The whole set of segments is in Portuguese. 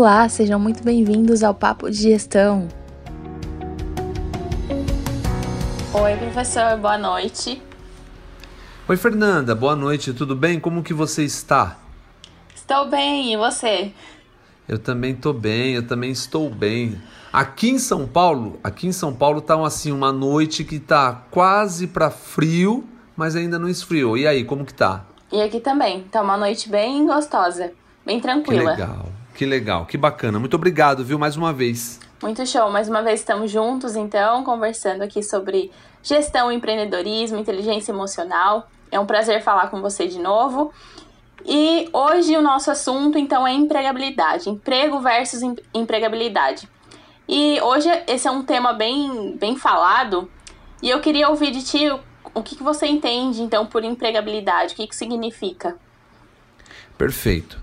Olá, sejam muito bem-vindos ao Papo de Gestão. Oi, professor, boa noite. Oi, Fernanda, boa noite, tudo bem? Como que você está? Estou bem, e você? Eu também estou bem, eu também estou bem. Aqui em São Paulo, aqui em São Paulo tá assim uma noite que tá quase para frio, mas ainda não esfriou. E aí, como que tá? E aqui também, tá uma noite bem gostosa, bem tranquila. Que legal, que legal, que bacana. Muito obrigado, viu, mais uma vez. Muito show, mais uma vez estamos juntos, então, conversando aqui sobre gestão, empreendedorismo, inteligência emocional. É um prazer falar com você de novo. E hoje o nosso assunto, então, é empregabilidade, emprego versus empregabilidade. E hoje esse é um tema bem, bem falado, e eu queria ouvir de ti o que, que você entende, então, por empregabilidade? O que, que significa? Perfeito.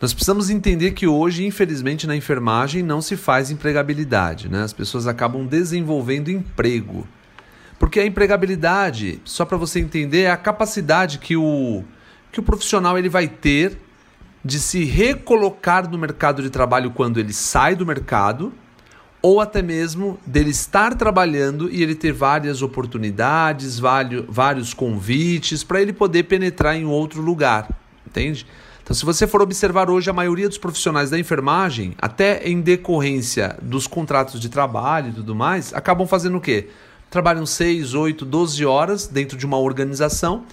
Nós precisamos entender que hoje, infelizmente, na enfermagem não se faz empregabilidade, né? As pessoas acabam desenvolvendo emprego. Porque a empregabilidade, só para você entender, é a capacidade que o, que o profissional ele vai ter de se recolocar no mercado de trabalho quando ele sai do mercado ou até mesmo dele estar trabalhando e ele ter várias oportunidades, vários convites para ele poder penetrar em outro lugar, entende? Então, se você for observar hoje, a maioria dos profissionais da enfermagem, até em decorrência dos contratos de trabalho e tudo mais, acabam fazendo o quê? Trabalham 6, 8, 12 horas dentro de uma organização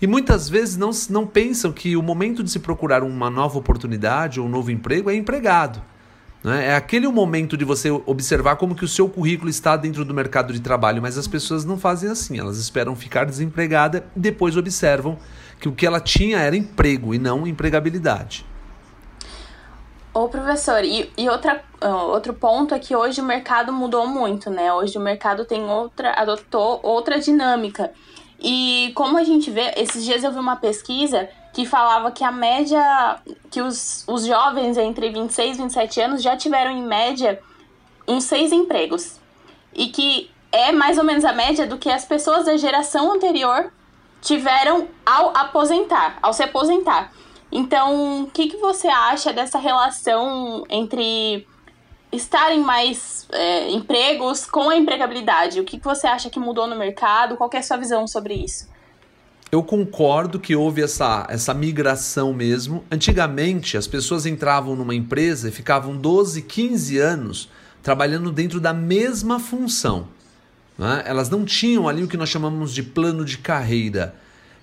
e muitas vezes não, não pensam que o momento de se procurar uma nova oportunidade ou um novo emprego é empregado. Né? É aquele momento de você observar como que o seu currículo está dentro do mercado de trabalho, mas as pessoas não fazem assim, elas esperam ficar desempregada e depois observam que o que ela tinha era emprego e não empregabilidade. Ô professor, e, e outra, uh, outro ponto é que hoje o mercado mudou muito, né? Hoje o mercado tem outra, adotou outra dinâmica. E como a gente vê, esses dias eu vi uma pesquisa que falava que a média, que os, os jovens entre 26 e 27 anos já tiveram em média uns seis empregos. E que é mais ou menos a média do que as pessoas da geração anterior tiveram ao aposentar, ao se aposentar. Então, o que, que você acha dessa relação entre estarem mais é, empregos com a empregabilidade? O que, que você acha que mudou no mercado? Qual é a sua visão sobre isso? eu concordo que houve essa, essa migração mesmo. Antigamente, as pessoas entravam numa empresa e ficavam 12, 15 anos trabalhando dentro da mesma função. Né? Elas não tinham ali o que nós chamamos de plano de carreira.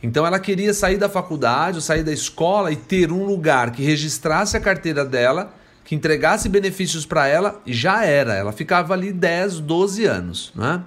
Então ela queria sair da faculdade ou sair da escola e ter um lugar que registrasse a carteira dela, que entregasse benefícios para ela e já era. Ela ficava ali 10, 12 anos. Né?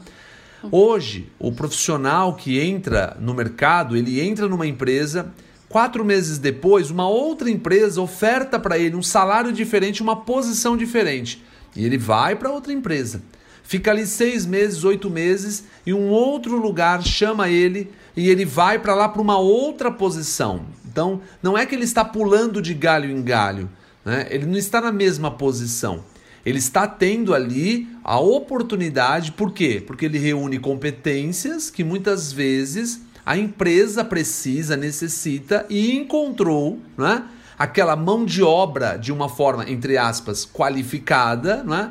Hoje, o profissional que entra no mercado, ele entra numa empresa, quatro meses depois, uma outra empresa oferta para ele um salário diferente, uma posição diferente. E ele vai para outra empresa. Fica ali seis meses, oito meses, e um outro lugar chama ele e ele vai para lá para uma outra posição. Então, não é que ele está pulando de galho em galho, né? ele não está na mesma posição. Ele está tendo ali a oportunidade, por quê? Porque ele reúne competências que muitas vezes a empresa precisa, necessita e encontrou, né? Aquela mão de obra de uma forma, entre aspas, qualificada, né?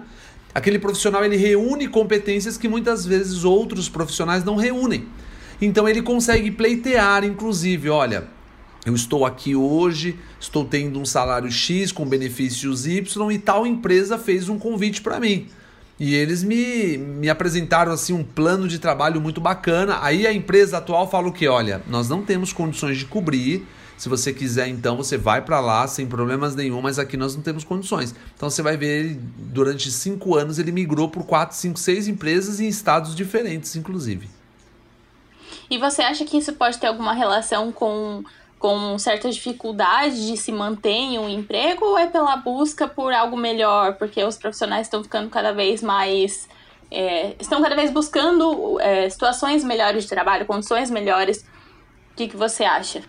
Aquele profissional ele reúne competências que muitas vezes outros profissionais não reúnem. Então ele consegue pleitear, inclusive, olha, eu estou aqui hoje, estou tendo um salário X com benefícios Y e tal empresa fez um convite para mim. E eles me, me apresentaram assim um plano de trabalho muito bacana. Aí a empresa atual fala o que? Olha, nós não temos condições de cobrir. Se você quiser, então você vai para lá sem problemas nenhum, mas aqui nós não temos condições. Então você vai ver durante cinco anos ele migrou por quatro, cinco, seis empresas em estados diferentes, inclusive. E você acha que isso pode ter alguma relação com com certas dificuldades de se manter em um emprego ou é pela busca por algo melhor? Porque os profissionais estão ficando cada vez mais. É, estão cada vez buscando é, situações melhores de trabalho, condições melhores. O que, que você acha?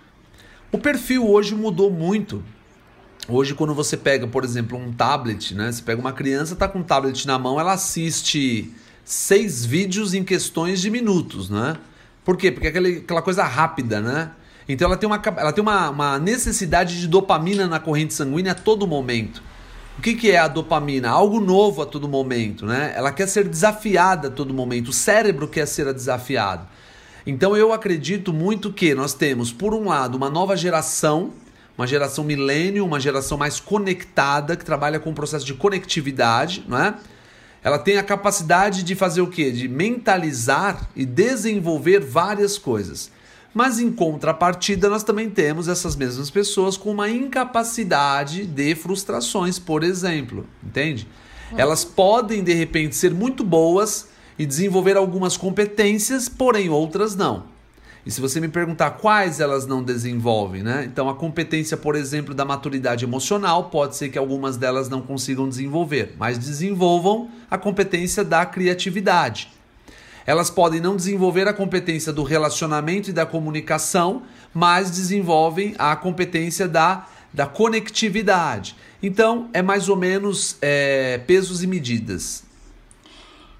O perfil hoje mudou muito. Hoje, quando você pega, por exemplo, um tablet, né? Você pega uma criança, tá com um tablet na mão, ela assiste seis vídeos em questões de minutos, né? Por quê? Porque é aquela, aquela coisa rápida, né? Então ela tem, uma, ela tem uma, uma necessidade de dopamina na corrente sanguínea a todo momento. O que, que é a dopamina? Algo novo a todo momento, né? Ela quer ser desafiada a todo momento. O cérebro quer ser desafiado. Então eu acredito muito que nós temos, por um lado, uma nova geração, uma geração milênio, uma geração mais conectada, que trabalha com o processo de conectividade, não é? Ela tem a capacidade de fazer o quê? De mentalizar e desenvolver várias coisas. Mas em contrapartida, nós também temos essas mesmas pessoas com uma incapacidade de frustrações, por exemplo, entende? Elas podem de repente ser muito boas e desenvolver algumas competências, porém outras não. E se você me perguntar quais elas não desenvolvem, né? Então a competência, por exemplo, da maturidade emocional, pode ser que algumas delas não consigam desenvolver, mas desenvolvam a competência da criatividade. Elas podem não desenvolver a competência do relacionamento e da comunicação, mas desenvolvem a competência da, da conectividade. Então, é mais ou menos é, pesos e medidas.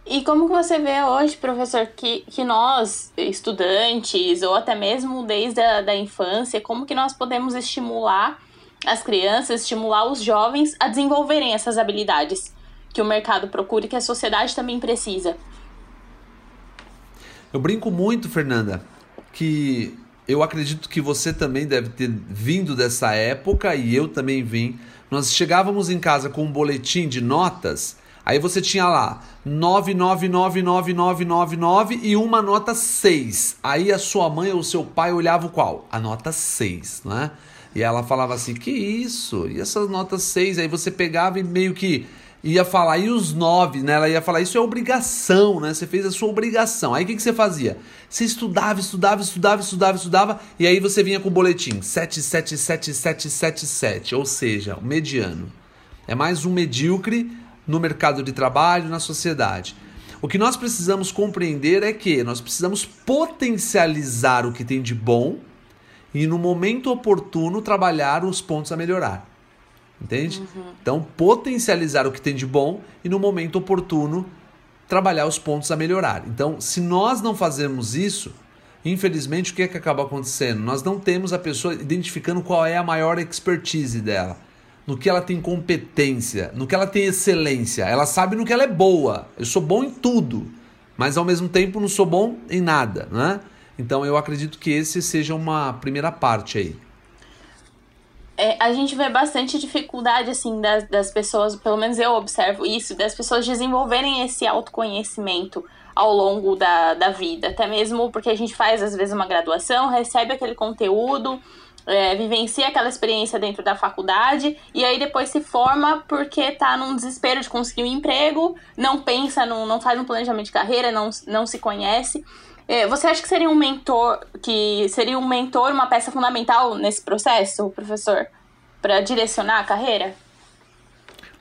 E como que você vê hoje, professor, que, que nós, estudantes, ou até mesmo desde a da infância, como que nós podemos estimular as crianças, estimular os jovens a desenvolverem essas habilidades que o mercado procura e que a sociedade também precisa? Eu brinco muito, Fernanda, que eu acredito que você também deve ter vindo dessa época e eu também vim. Nós chegávamos em casa com um boletim de notas, aí você tinha lá 999999 e uma nota 6. Aí a sua mãe ou seu pai olhava o qual? A nota 6, né? E ela falava assim: "Que isso? E essas notas 6?" Aí você pegava e meio que ia falar, e os nove, né? Ela ia falar, isso é obrigação, né? Você fez a sua obrigação. Aí o que, que você fazia? Você estudava, estudava, estudava, estudava, estudava, e aí você vinha com o boletim 7777777, ou seja, o mediano. É mais um medíocre no mercado de trabalho, na sociedade. O que nós precisamos compreender é que nós precisamos potencializar o que tem de bom e no momento oportuno trabalhar os pontos a melhorar. Entende? Uhum. Então, potencializar o que tem de bom e no momento oportuno trabalhar os pontos a melhorar. Então, se nós não fazermos isso, infelizmente, o que é que acaba acontecendo? Nós não temos a pessoa identificando qual é a maior expertise dela, no que ela tem competência, no que ela tem excelência. Ela sabe no que ela é boa. Eu sou bom em tudo, mas ao mesmo tempo não sou bom em nada, né? Então, eu acredito que esse seja uma primeira parte aí é, a gente vê bastante dificuldade, assim, das, das pessoas, pelo menos eu observo isso, das pessoas desenvolverem esse autoconhecimento ao longo da, da vida. Até mesmo porque a gente faz, às vezes, uma graduação, recebe aquele conteúdo, é, vivencia aquela experiência dentro da faculdade e aí depois se forma porque tá num desespero de conseguir um emprego, não pensa, não, não faz um planejamento de carreira, não, não se conhece. É, você acha que seria um mentor, que seria um mentor uma peça fundamental nesse processo, professor, para direcionar a carreira?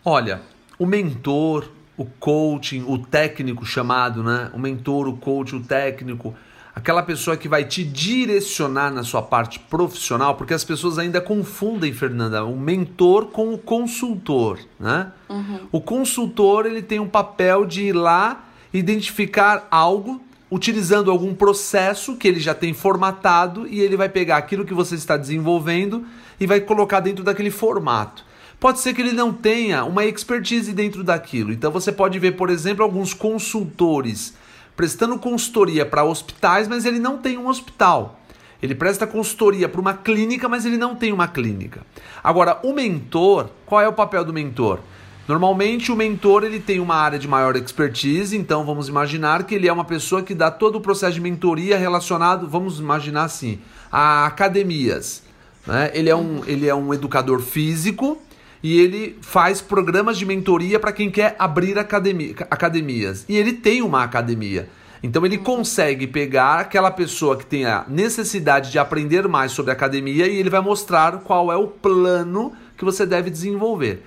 Olha, o mentor, o coaching, o técnico chamado, né? O mentor, o coach, o técnico, aquela pessoa que vai te direcionar na sua parte profissional, porque as pessoas ainda confundem, Fernanda, o mentor com o consultor, né? Uhum. O consultor ele tem um papel de ir lá identificar algo utilizando algum processo que ele já tem formatado e ele vai pegar aquilo que você está desenvolvendo e vai colocar dentro daquele formato. Pode ser que ele não tenha uma expertise dentro daquilo. Então você pode ver, por exemplo, alguns consultores prestando consultoria para hospitais, mas ele não tem um hospital. Ele presta consultoria para uma clínica, mas ele não tem uma clínica. Agora, o mentor, qual é o papel do mentor? Normalmente o mentor ele tem uma área de maior expertise, então vamos imaginar que ele é uma pessoa que dá todo o processo de mentoria relacionado, vamos imaginar assim, a academias. Né? Ele, é um, ele é um educador físico e ele faz programas de mentoria para quem quer abrir academia, academias. E ele tem uma academia. Então ele consegue pegar aquela pessoa que tem a necessidade de aprender mais sobre academia e ele vai mostrar qual é o plano que você deve desenvolver.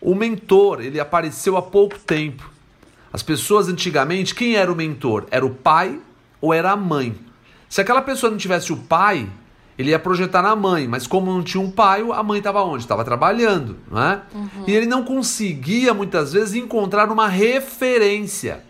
O mentor, ele apareceu há pouco tempo. As pessoas antigamente, quem era o mentor? Era o pai ou era a mãe? Se aquela pessoa não tivesse o pai, ele ia projetar na mãe, mas como não tinha um pai, a mãe estava onde? Estava trabalhando, não é? Uhum. E ele não conseguia muitas vezes encontrar uma referência.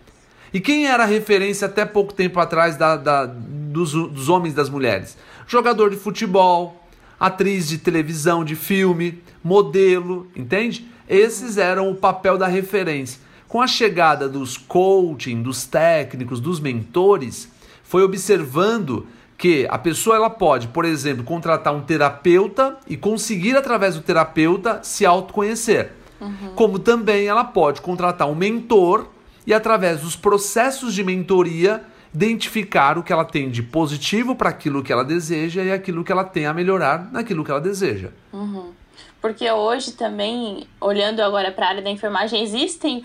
E quem era a referência até pouco tempo atrás da, da dos, dos homens e das mulheres? Jogador de futebol, atriz de televisão, de filme, modelo, entende? Esses eram o papel da referência. Com a chegada dos coaching, dos técnicos, dos mentores, foi observando que a pessoa ela pode, por exemplo, contratar um terapeuta e conseguir através do terapeuta se autoconhecer. Uhum. Como também ela pode contratar um mentor e através dos processos de mentoria identificar o que ela tem de positivo para aquilo que ela deseja e aquilo que ela tem a melhorar naquilo que ela deseja. Uhum. Porque hoje também, olhando agora para a área da enfermagem, existem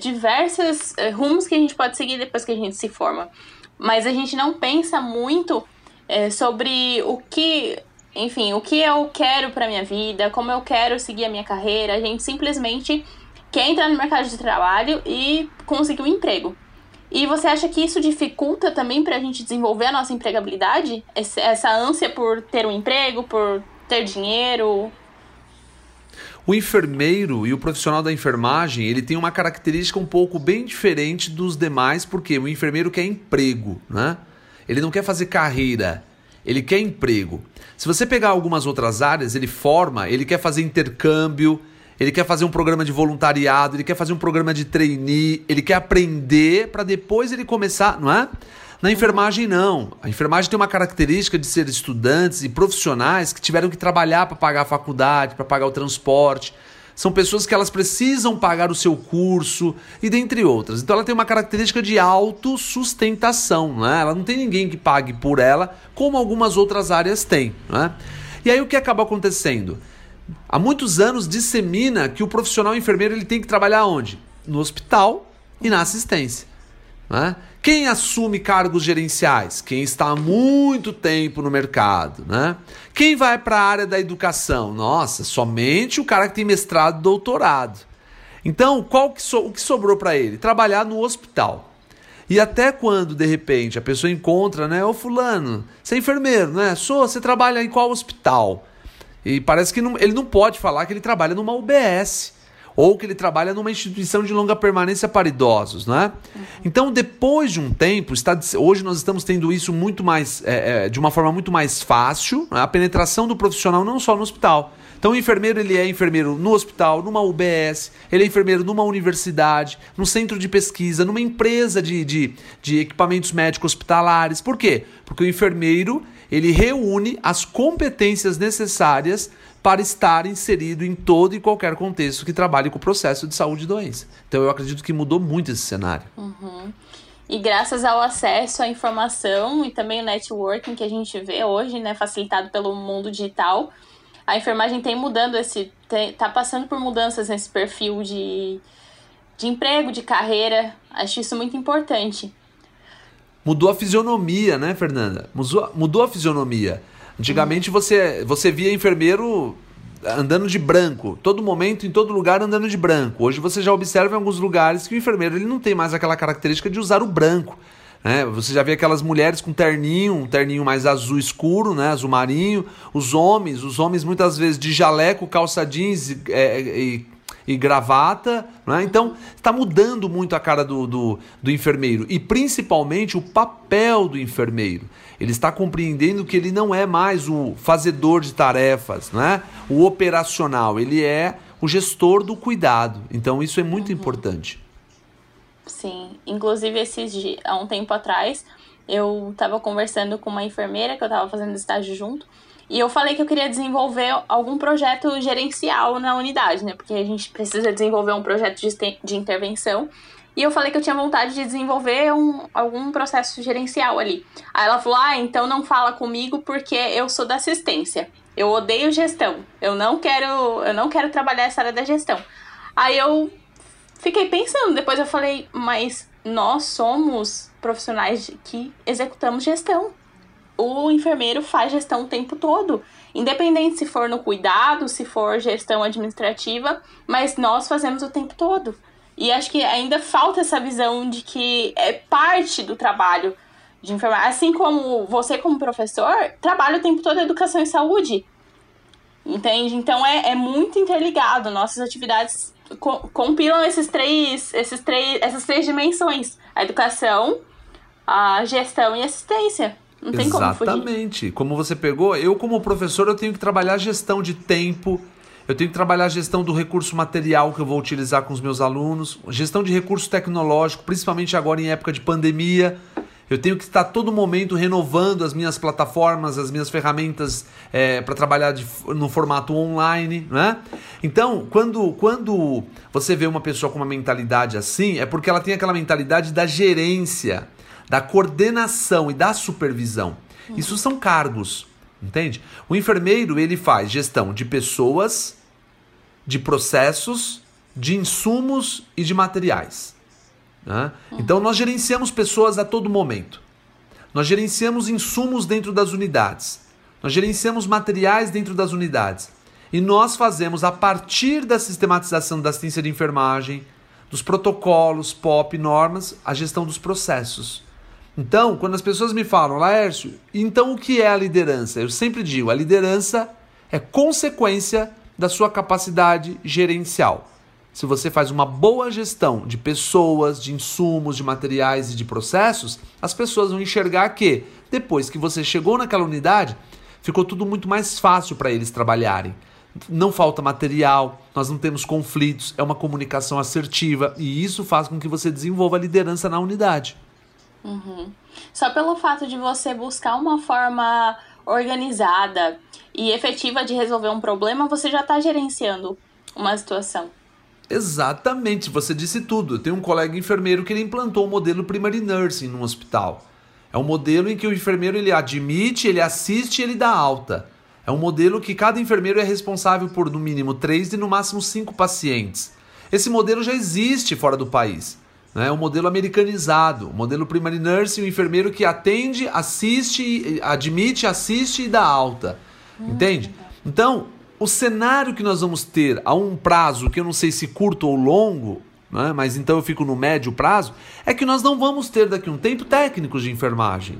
diversos eh, rumos que a gente pode seguir depois que a gente se forma. Mas a gente não pensa muito é, sobre o que, enfim, o que eu quero para minha vida, como eu quero seguir a minha carreira. A gente simplesmente quer entrar no mercado de trabalho e conseguir um emprego. E você acha que isso dificulta também para a gente desenvolver a nossa empregabilidade? Essa ânsia por ter um emprego, por ter dinheiro? O enfermeiro e o profissional da enfermagem, ele tem uma característica um pouco bem diferente dos demais, porque o enfermeiro quer emprego, né? Ele não quer fazer carreira, ele quer emprego. Se você pegar algumas outras áreas, ele forma, ele quer fazer intercâmbio, ele quer fazer um programa de voluntariado, ele quer fazer um programa de trainee, ele quer aprender para depois ele começar, não é? Na enfermagem, não. A enfermagem tem uma característica de ser estudantes e profissionais que tiveram que trabalhar para pagar a faculdade, para pagar o transporte. São pessoas que elas precisam pagar o seu curso e dentre outras. Então ela tem uma característica de autossustentação, né? Ela não tem ninguém que pague por ela, como algumas outras áreas têm, né? E aí o que acaba acontecendo? há muitos anos dissemina que o profissional enfermeiro ele tem que trabalhar onde? No hospital e na assistência. Né? Quem assume cargos gerenciais? Quem está há muito tempo no mercado. Né? Quem vai para a área da educação? Nossa, somente o cara que tem mestrado doutorado. Então, qual que so, o que sobrou para ele? Trabalhar no hospital. E até quando, de repente, a pessoa encontra, né? Ô fulano, você é enfermeiro, né? Sou, você trabalha em qual hospital? E parece que não, ele não pode falar que ele trabalha numa UBS ou que ele trabalha numa instituição de longa permanência para idosos, né? Uhum. Então, depois de um tempo, está, hoje nós estamos tendo isso muito mais, é, é, de uma forma muito mais fácil, né? a penetração do profissional não só no hospital. Então, o enfermeiro ele é enfermeiro no hospital, numa UBS, ele é enfermeiro numa universidade, num centro de pesquisa, numa empresa de, de, de equipamentos médicos hospitalares. Por quê? Porque o enfermeiro ele reúne as competências necessárias para estar inserido em todo e qualquer contexto que trabalhe com o processo de saúde e doença. Então eu acredito que mudou muito esse cenário. Uhum. E graças ao acesso à informação e também o networking que a gente vê hoje, né, facilitado pelo mundo digital, a enfermagem tem mudando esse, tem, tá passando por mudanças nesse perfil de, de emprego, de carreira. Acho isso muito importante. Mudou a fisionomia, né, Fernanda? Mudou, mudou a fisionomia. Antigamente você, você via enfermeiro andando de branco, todo momento, em todo lugar andando de branco. Hoje você já observa em alguns lugares que o enfermeiro ele não tem mais aquela característica de usar o branco. Né? Você já vê aquelas mulheres com terninho, um terninho mais azul escuro, né? azul marinho. Os homens, os homens muitas vezes de jaleco, calça jeans e, é, e e gravata. Né? Então, está mudando muito a cara do, do, do enfermeiro e principalmente o papel do enfermeiro. Ele está compreendendo que ele não é mais o fazedor de tarefas, né? o operacional, ele é o gestor do cuidado. Então, isso é muito uhum. importante. Sim, inclusive esses dias, há um tempo atrás, eu estava conversando com uma enfermeira que eu estava fazendo estágio junto. E eu falei que eu queria desenvolver algum projeto gerencial na unidade, né? Porque a gente precisa desenvolver um projeto de, de intervenção. E eu falei que eu tinha vontade de desenvolver um, algum processo gerencial ali. Aí ela falou: Ah, então não fala comigo porque eu sou da assistência. Eu odeio gestão. Eu não quero, eu não quero trabalhar essa área da gestão. Aí eu fiquei pensando, depois eu falei, mas nós somos profissionais que executamos gestão o enfermeiro faz gestão o tempo todo. Independente se for no cuidado, se for gestão administrativa, mas nós fazemos o tempo todo. E acho que ainda falta essa visão de que é parte do trabalho de enfermagem. Assim como você, como professor, trabalha o tempo todo educação e saúde. Entende? Então é, é muito interligado. Nossas atividades compilam esses três, esses três, essas três dimensões: a educação, a gestão e a assistência. Não tem como. Exatamente. Como você pegou, eu como professor eu tenho que trabalhar gestão de tempo, eu tenho que trabalhar a gestão do recurso material que eu vou utilizar com os meus alunos, gestão de recurso tecnológico, principalmente agora em época de pandemia. Eu tenho que estar todo momento renovando as minhas plataformas, as minhas ferramentas é, para trabalhar de, no formato online, né? Então, quando, quando você vê uma pessoa com uma mentalidade assim, é porque ela tem aquela mentalidade da gerência, da coordenação e da supervisão. Isso são cargos, entende? O enfermeiro ele faz gestão de pessoas, de processos, de insumos e de materiais. Né? Então nós gerenciamos pessoas a todo momento. Nós gerenciamos insumos dentro das unidades. Nós gerenciamos materiais dentro das unidades. E nós fazemos, a partir da sistematização da assistência de enfermagem, dos protocolos, POP, normas, a gestão dos processos. Então, quando as pessoas me falam, Laércio, então o que é a liderança? Eu sempre digo, a liderança é consequência da sua capacidade gerencial. Se você faz uma boa gestão de pessoas, de insumos, de materiais e de processos, as pessoas vão enxergar que depois que você chegou naquela unidade, ficou tudo muito mais fácil para eles trabalharem. Não falta material, nós não temos conflitos, é uma comunicação assertiva e isso faz com que você desenvolva a liderança na unidade. Uhum. Só pelo fato de você buscar uma forma organizada e efetiva de resolver um problema, você já está gerenciando uma situação. Exatamente, você disse tudo. Eu tenho um colega enfermeiro que ele implantou o modelo Primary Nursing no hospital. É um modelo em que o enfermeiro ele admite, ele assiste e ele dá alta. É um modelo que cada enfermeiro é responsável por no mínimo três e no máximo cinco pacientes. Esse modelo já existe fora do país. Né? É um modelo americanizado. O modelo Primary Nursing, o enfermeiro que atende, assiste, admite, assiste e dá alta. Entende? Então, o cenário que nós vamos ter a um prazo que eu não sei se curto ou longo, né, mas então eu fico no médio prazo, é que nós não vamos ter daqui a um tempo técnicos de enfermagem.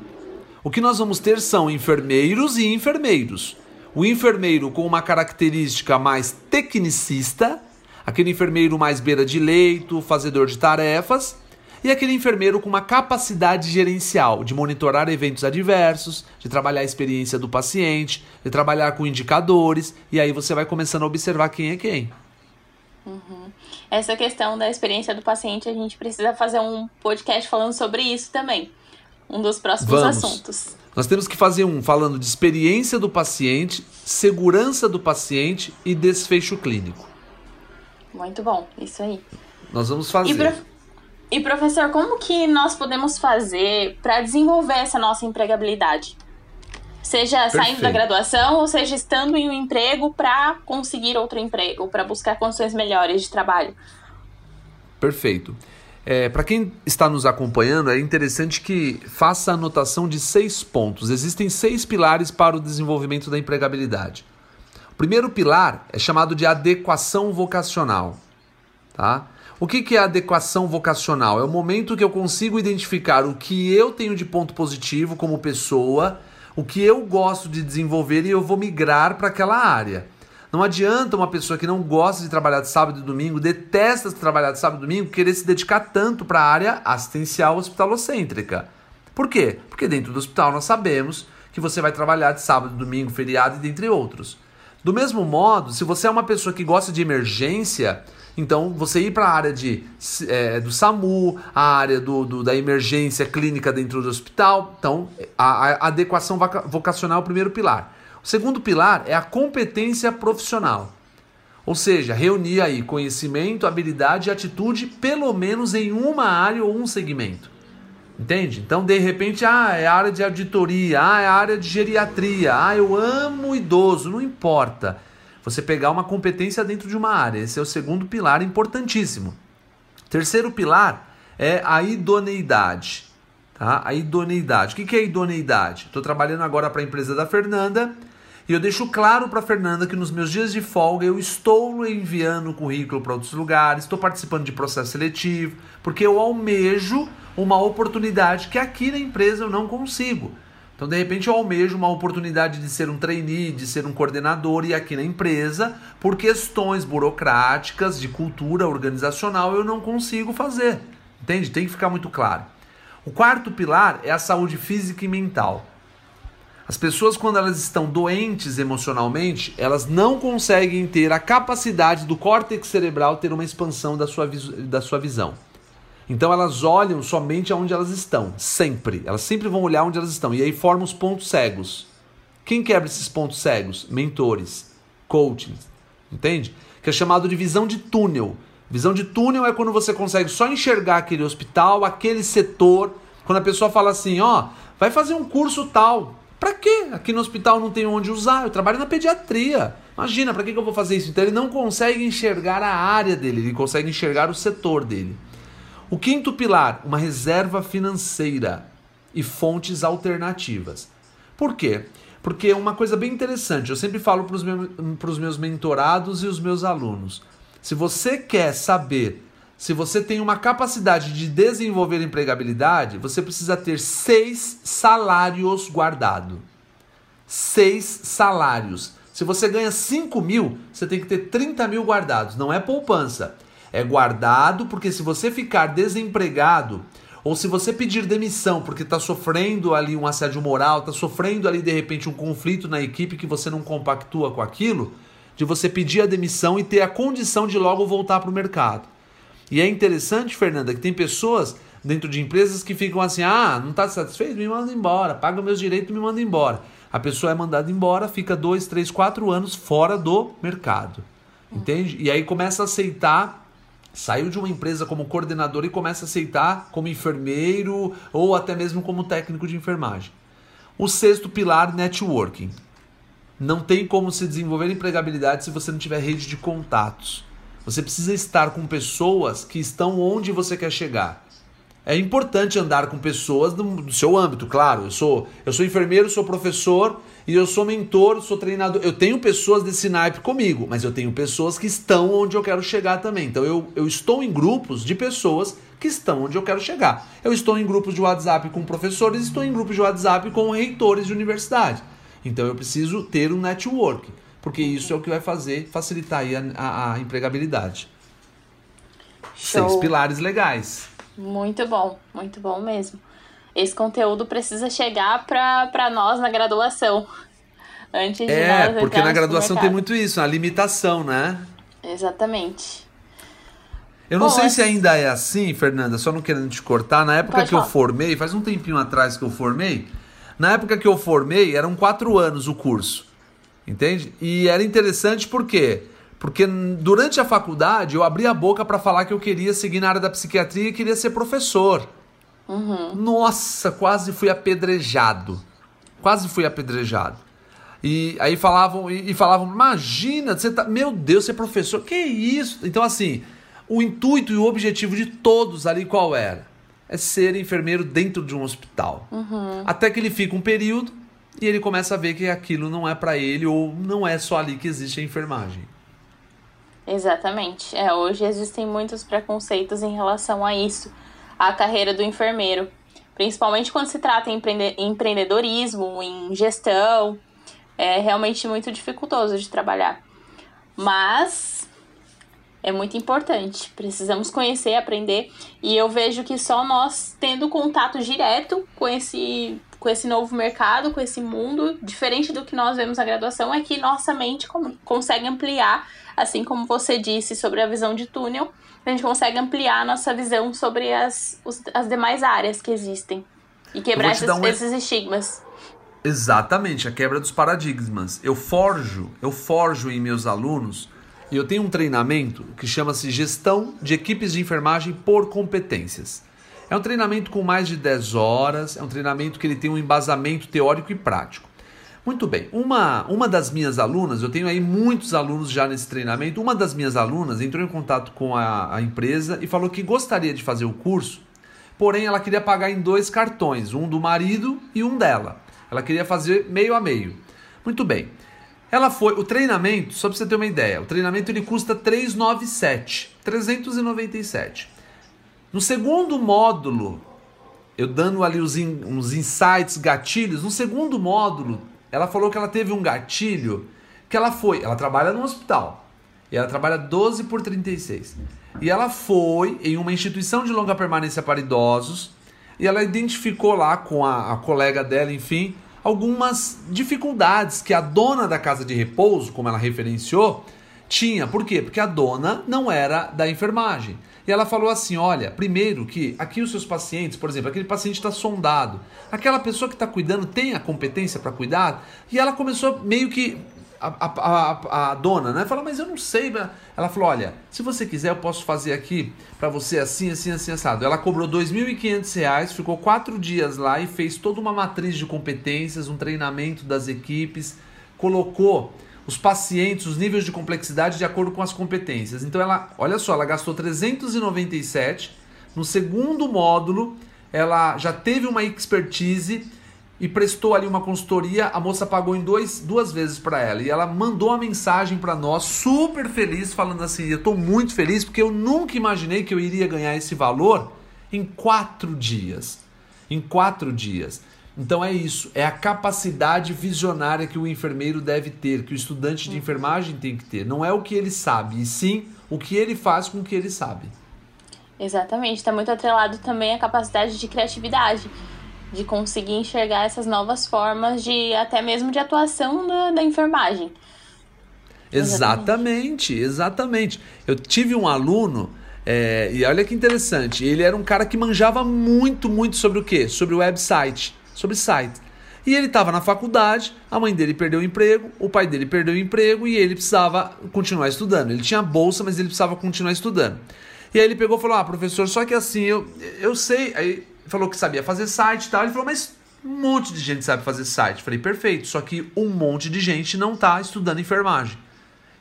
O que nós vamos ter são enfermeiros e enfermeiros. O enfermeiro com uma característica mais tecnicista, aquele enfermeiro mais beira de leito, fazedor de tarefas, e aquele enfermeiro com uma capacidade gerencial de monitorar eventos adversos, de trabalhar a experiência do paciente, de trabalhar com indicadores, e aí você vai começando a observar quem é quem. Uhum. Essa questão da experiência do paciente, a gente precisa fazer um podcast falando sobre isso também. Um dos próximos Vamos. assuntos. Nós temos que fazer um falando de experiência do paciente, segurança do paciente e desfecho clínico. Muito bom, isso aí. Nós vamos fazer. E professor, como que nós podemos fazer para desenvolver essa nossa empregabilidade? Seja Perfeito. saindo da graduação ou seja estando em um emprego para conseguir outro emprego, para buscar condições melhores de trabalho. Perfeito. É, para quem está nos acompanhando, é interessante que faça a anotação de seis pontos. Existem seis pilares para o desenvolvimento da empregabilidade. Primeiro pilar é chamado de adequação vocacional. Tá? O que, que é adequação vocacional? É o momento que eu consigo identificar o que eu tenho de ponto positivo como pessoa, o que eu gosto de desenvolver e eu vou migrar para aquela área. Não adianta uma pessoa que não gosta de trabalhar de sábado e domingo, detesta trabalhar de sábado e domingo, querer se dedicar tanto para a área assistencial hospitalocêntrica. Por quê? Porque dentro do hospital nós sabemos que você vai trabalhar de sábado, domingo, feriado e dentre outros. Do mesmo modo, se você é uma pessoa que gosta de emergência, então, você ir para a área de, é, do SAMU, a área do, do, da emergência clínica dentro do hospital. Então, a, a adequação vocacional é o primeiro pilar. O segundo pilar é a competência profissional. Ou seja, reunir aí conhecimento, habilidade e atitude, pelo menos em uma área ou um segmento. Entende? Então, de repente, ah, é área de auditoria, ah, é área de geriatria, ah, eu amo idoso, não importa. Você pegar uma competência dentro de uma área. Esse é o segundo pilar importantíssimo. Terceiro pilar é a idoneidade. Tá? A idoneidade. O que é idoneidade? Estou trabalhando agora para a empresa da Fernanda e eu deixo claro para a Fernanda que nos meus dias de folga eu estou enviando currículo para outros lugares, estou participando de processo seletivo, porque eu almejo uma oportunidade que aqui na empresa eu não consigo. Então, de repente, eu almejo uma oportunidade de ser um trainee, de ser um coordenador e aqui na empresa, por questões burocráticas, de cultura organizacional, eu não consigo fazer. Entende? Tem que ficar muito claro. O quarto pilar é a saúde física e mental. As pessoas, quando elas estão doentes emocionalmente, elas não conseguem ter a capacidade do córtex cerebral ter uma expansão da sua, da sua visão. Então elas olham somente aonde elas estão, sempre. Elas sempre vão olhar onde elas estão. E aí formam os pontos cegos. Quem quebra esses pontos cegos? Mentores, coachings, entende? Que é chamado de visão de túnel. Visão de túnel é quando você consegue só enxergar aquele hospital, aquele setor. Quando a pessoa fala assim, ó, vai fazer um curso tal. Pra quê? Aqui no hospital não tem onde usar. Eu trabalho na pediatria. Imagina, para que, que eu vou fazer isso? Então ele não consegue enxergar a área dele, ele consegue enxergar o setor dele. O quinto pilar, uma reserva financeira e fontes alternativas. Por quê? Porque é uma coisa bem interessante. Eu sempre falo para os meus, meus mentorados e os meus alunos. Se você quer saber se você tem uma capacidade de desenvolver empregabilidade, você precisa ter seis salários guardados. Seis salários. Se você ganha 5 mil, você tem que ter 30 mil guardados. Não é poupança. É guardado porque se você ficar desempregado, ou se você pedir demissão porque está sofrendo ali um assédio moral, está sofrendo ali de repente um conflito na equipe que você não compactua com aquilo, de você pedir a demissão e ter a condição de logo voltar para o mercado. E é interessante, Fernanda, que tem pessoas dentro de empresas que ficam assim: ah, não está satisfeito? Me manda embora, paga meus direitos, me manda embora. A pessoa é mandada embora, fica dois, três, quatro anos fora do mercado. Entende? E aí começa a aceitar saiu de uma empresa como coordenador e começa a aceitar como enfermeiro ou até mesmo como técnico de enfermagem. O sexto pilar, networking. Não tem como se desenvolver empregabilidade se você não tiver rede de contatos. Você precisa estar com pessoas que estão onde você quer chegar. É importante andar com pessoas do, do seu âmbito, claro. Eu sou, eu sou enfermeiro, sou professor e eu sou mentor, sou treinador. Eu tenho pessoas desse naipe comigo, mas eu tenho pessoas que estão onde eu quero chegar também. Então eu, eu estou em grupos de pessoas que estão onde eu quero chegar. Eu estou em grupos de WhatsApp com professores, estou em grupos de WhatsApp com reitores de universidade. Então eu preciso ter um network, porque isso é o que vai fazer facilitar a, a, a empregabilidade. Show. Seis pilares legais. Muito bom, muito bom mesmo esse conteúdo precisa chegar para nós na graduação. Antes de é, porque na graduação tem muito isso, a limitação, né? Exatamente. Eu não Bom, sei se ainda é assim, Fernanda, só não querendo te cortar. Na época que falar. eu formei, faz um tempinho atrás que eu formei, na época que eu formei, eram quatro anos o curso. Entende? E era interessante por quê? Porque durante a faculdade eu abri a boca para falar que eu queria seguir na área da psiquiatria e queria ser professor. Uhum. Nossa, quase fui apedrejado. Quase fui apedrejado. E aí falavam, e, e falavam, imagina, você tá. Meu Deus, você é professor. Que isso? Então, assim, o intuito e o objetivo de todos ali qual era? É ser enfermeiro dentro de um hospital. Uhum. Até que ele fica um período e ele começa a ver que aquilo não é para ele ou não é só ali que existe a enfermagem. Exatamente. É, hoje existem muitos preconceitos em relação a isso a carreira do enfermeiro, principalmente quando se trata em empreendedorismo, em gestão. É realmente muito dificultoso de trabalhar. Mas é muito importante. Precisamos conhecer, aprender. E eu vejo que só nós tendo contato direto com esse, com esse novo mercado, com esse mundo, diferente do que nós vemos na graduação, é que nossa mente consegue ampliar, assim como você disse sobre a visão de túnel, a gente consegue ampliar a nossa visão sobre as, os, as demais áreas que existem e quebrar esses, um... esses estigmas. Exatamente, a quebra dos paradigmas. Eu forjo, eu forjo em meus alunos e eu tenho um treinamento que chama-se Gestão de Equipes de Enfermagem por Competências. É um treinamento com mais de 10 horas, é um treinamento que ele tem um embasamento teórico e prático. Muito bem, uma, uma das minhas alunas, eu tenho aí muitos alunos já nesse treinamento, uma das minhas alunas entrou em contato com a, a empresa e falou que gostaria de fazer o curso, porém ela queria pagar em dois cartões, um do marido e um dela. Ela queria fazer meio a meio. Muito bem. Ela foi, o treinamento, só para você ter uma ideia, o treinamento ele custa 397, 397. No segundo módulo, eu dando ali os in, uns insights, gatilhos, no segundo módulo ela falou que ela teve um gatilho que ela foi, ela trabalha no hospital. E ela trabalha 12 por 36. E ela foi em uma instituição de longa permanência para idosos e ela identificou lá com a, a colega dela, enfim, algumas dificuldades que a dona da casa de repouso, como ela referenciou, tinha. Por quê? Porque a dona não era da enfermagem. E ela falou assim: olha, primeiro que aqui os seus pacientes, por exemplo, aquele paciente está sondado, aquela pessoa que está cuidando tem a competência para cuidar, e ela começou meio que. A, a, a, a, dona, né? Falou, mas eu não sei. Ela falou: olha, se você quiser, eu posso fazer aqui para você assim, assim, assim, assado. Ela cobrou R$ 2.500, ficou quatro dias lá e fez toda uma matriz de competências, um treinamento das equipes, colocou os pacientes, os níveis de complexidade de acordo com as competências. Então ela, olha só, ela gastou 397. No segundo módulo, ela já teve uma expertise e prestou ali uma consultoria. A moça pagou em dois, duas vezes para ela e ela mandou uma mensagem para nós, super feliz, falando assim: Eu estou muito feliz porque eu nunca imaginei que eu iria ganhar esse valor em quatro dias. Em quatro dias. Então é isso, é a capacidade visionária que o enfermeiro deve ter, que o estudante de enfermagem tem que ter. Não é o que ele sabe, e sim o que ele faz com o que ele sabe. Exatamente, está muito atrelado também a capacidade de criatividade, de conseguir enxergar essas novas formas de até mesmo de atuação da, da enfermagem. Exatamente, exatamente. Eu tive um aluno é, e olha que interessante, ele era um cara que manjava muito, muito sobre o quê? Sobre o website sobre site. E ele estava na faculdade, a mãe dele perdeu o emprego, o pai dele perdeu o emprego e ele precisava continuar estudando. Ele tinha bolsa, mas ele precisava continuar estudando. E aí ele pegou e falou: Ah, professor, só que assim, eu, eu sei. Aí falou que sabia fazer site e tal. Ele falou: Mas um monte de gente sabe fazer site. falei: Perfeito, só que um monte de gente não está estudando enfermagem.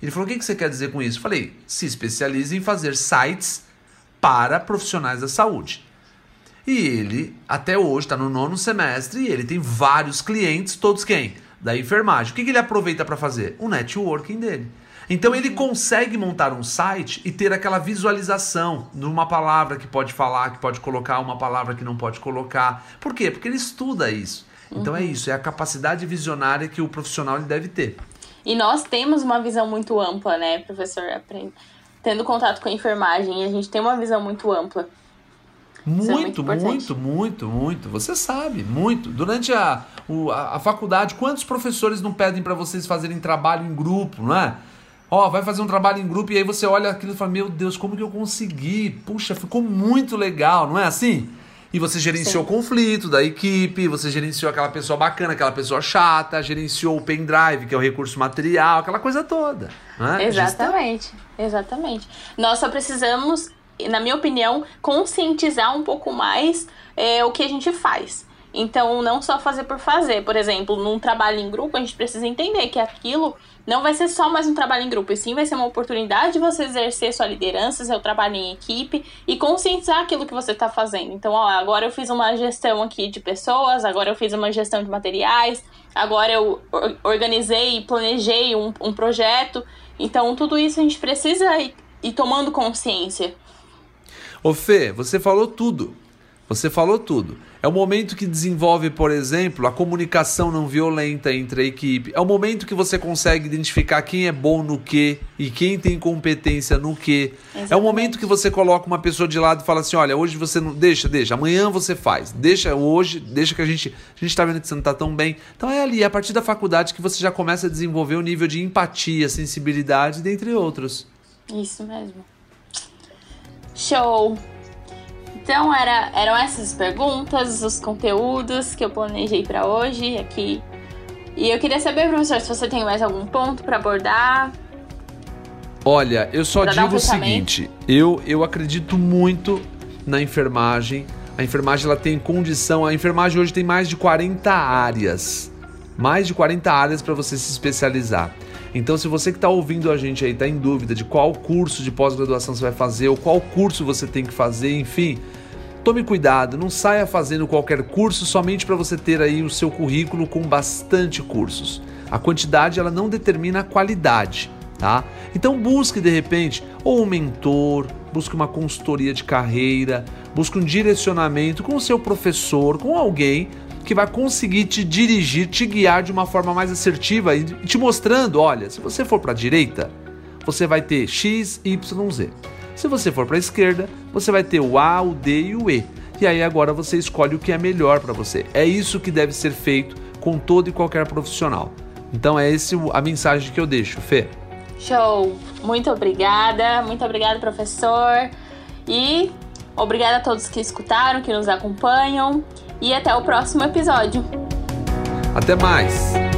Ele falou: O que, que você quer dizer com isso? falei: Se especialize em fazer sites para profissionais da saúde. E ele, até hoje, está no nono semestre e ele tem vários clientes, todos quem? Da enfermagem. O que, que ele aproveita para fazer? O networking dele. Então ele consegue montar um site e ter aquela visualização de uma palavra que pode falar, que pode colocar, uma palavra que não pode colocar. Por quê? Porque ele estuda isso. Então é uhum. é isso, é a capacidade visionária que o profissional deve ter. E nós temos uma visão muito ampla, né, professor? Tendo contato com a enfermagem, a gente tem uma visão muito ampla. Muito, é muito, muito, muito, muito. Você sabe, muito. Durante a, o, a, a faculdade, quantos professores não pedem para vocês fazerem trabalho em grupo, não é? Ó, vai fazer um trabalho em grupo e aí você olha aquilo e fala: Meu Deus, como que eu consegui? Puxa, ficou muito legal, não é assim? E você gerenciou Sim. o conflito da equipe, você gerenciou aquela pessoa bacana, aquela pessoa chata, gerenciou o pendrive, que é o recurso material, aquela coisa toda. Né? Exatamente, exatamente. Nós só precisamos na minha opinião, conscientizar um pouco mais é, o que a gente faz. Então, não só fazer por fazer. Por exemplo, num trabalho em grupo, a gente precisa entender que aquilo não vai ser só mais um trabalho em grupo, e sim vai ser uma oportunidade de você exercer sua liderança, seu trabalho em equipe e conscientizar aquilo que você está fazendo. Então, ó, agora eu fiz uma gestão aqui de pessoas, agora eu fiz uma gestão de materiais, agora eu organizei e planejei um, um projeto. Então, tudo isso a gente precisa ir, ir tomando consciência. Ô Fê, você falou tudo. Você falou tudo. É o momento que desenvolve, por exemplo, a comunicação não violenta entre a equipe. É o momento que você consegue identificar quem é bom no que e quem tem competência no que. É o momento que você coloca uma pessoa de lado e fala assim: olha, hoje você não. Deixa, deixa, amanhã você faz. Deixa hoje, deixa que a gente. A gente tá vendo que você não tá tão bem. Então é ali, é a partir da faculdade, que você já começa a desenvolver o nível de empatia, sensibilidade, dentre outros. Isso mesmo. Show! Então era, eram essas perguntas, os conteúdos que eu planejei para hoje aqui. E eu queria saber, professor, se você tem mais algum ponto para abordar. Olha, eu só digo um o seguinte: eu, eu acredito muito na enfermagem. A enfermagem ela tem condição. A enfermagem hoje tem mais de 40 áreas. Mais de 40 áreas para você se especializar. Então, se você que está ouvindo a gente aí está em dúvida de qual curso de pós-graduação você vai fazer ou qual curso você tem que fazer, enfim, tome cuidado, não saia fazendo qualquer curso somente para você ter aí o seu currículo com bastante cursos. A quantidade ela não determina a qualidade, tá? Então busque de repente ou um mentor, busque uma consultoria de carreira, busque um direcionamento com o seu professor, com alguém que vai conseguir te dirigir, te guiar de uma forma mais assertiva e te mostrando, olha, se você for para a direita, você vai ter X, Y, Z. Se você for para a esquerda, você vai ter o A, o D e o E. E aí agora você escolhe o que é melhor para você. É isso que deve ser feito com todo e qualquer profissional. Então é esse a mensagem que eu deixo, Fê. Show! Muito obrigada, muito obrigada, professor. E obrigada a todos que escutaram, que nos acompanham. E até o próximo episódio. Até mais!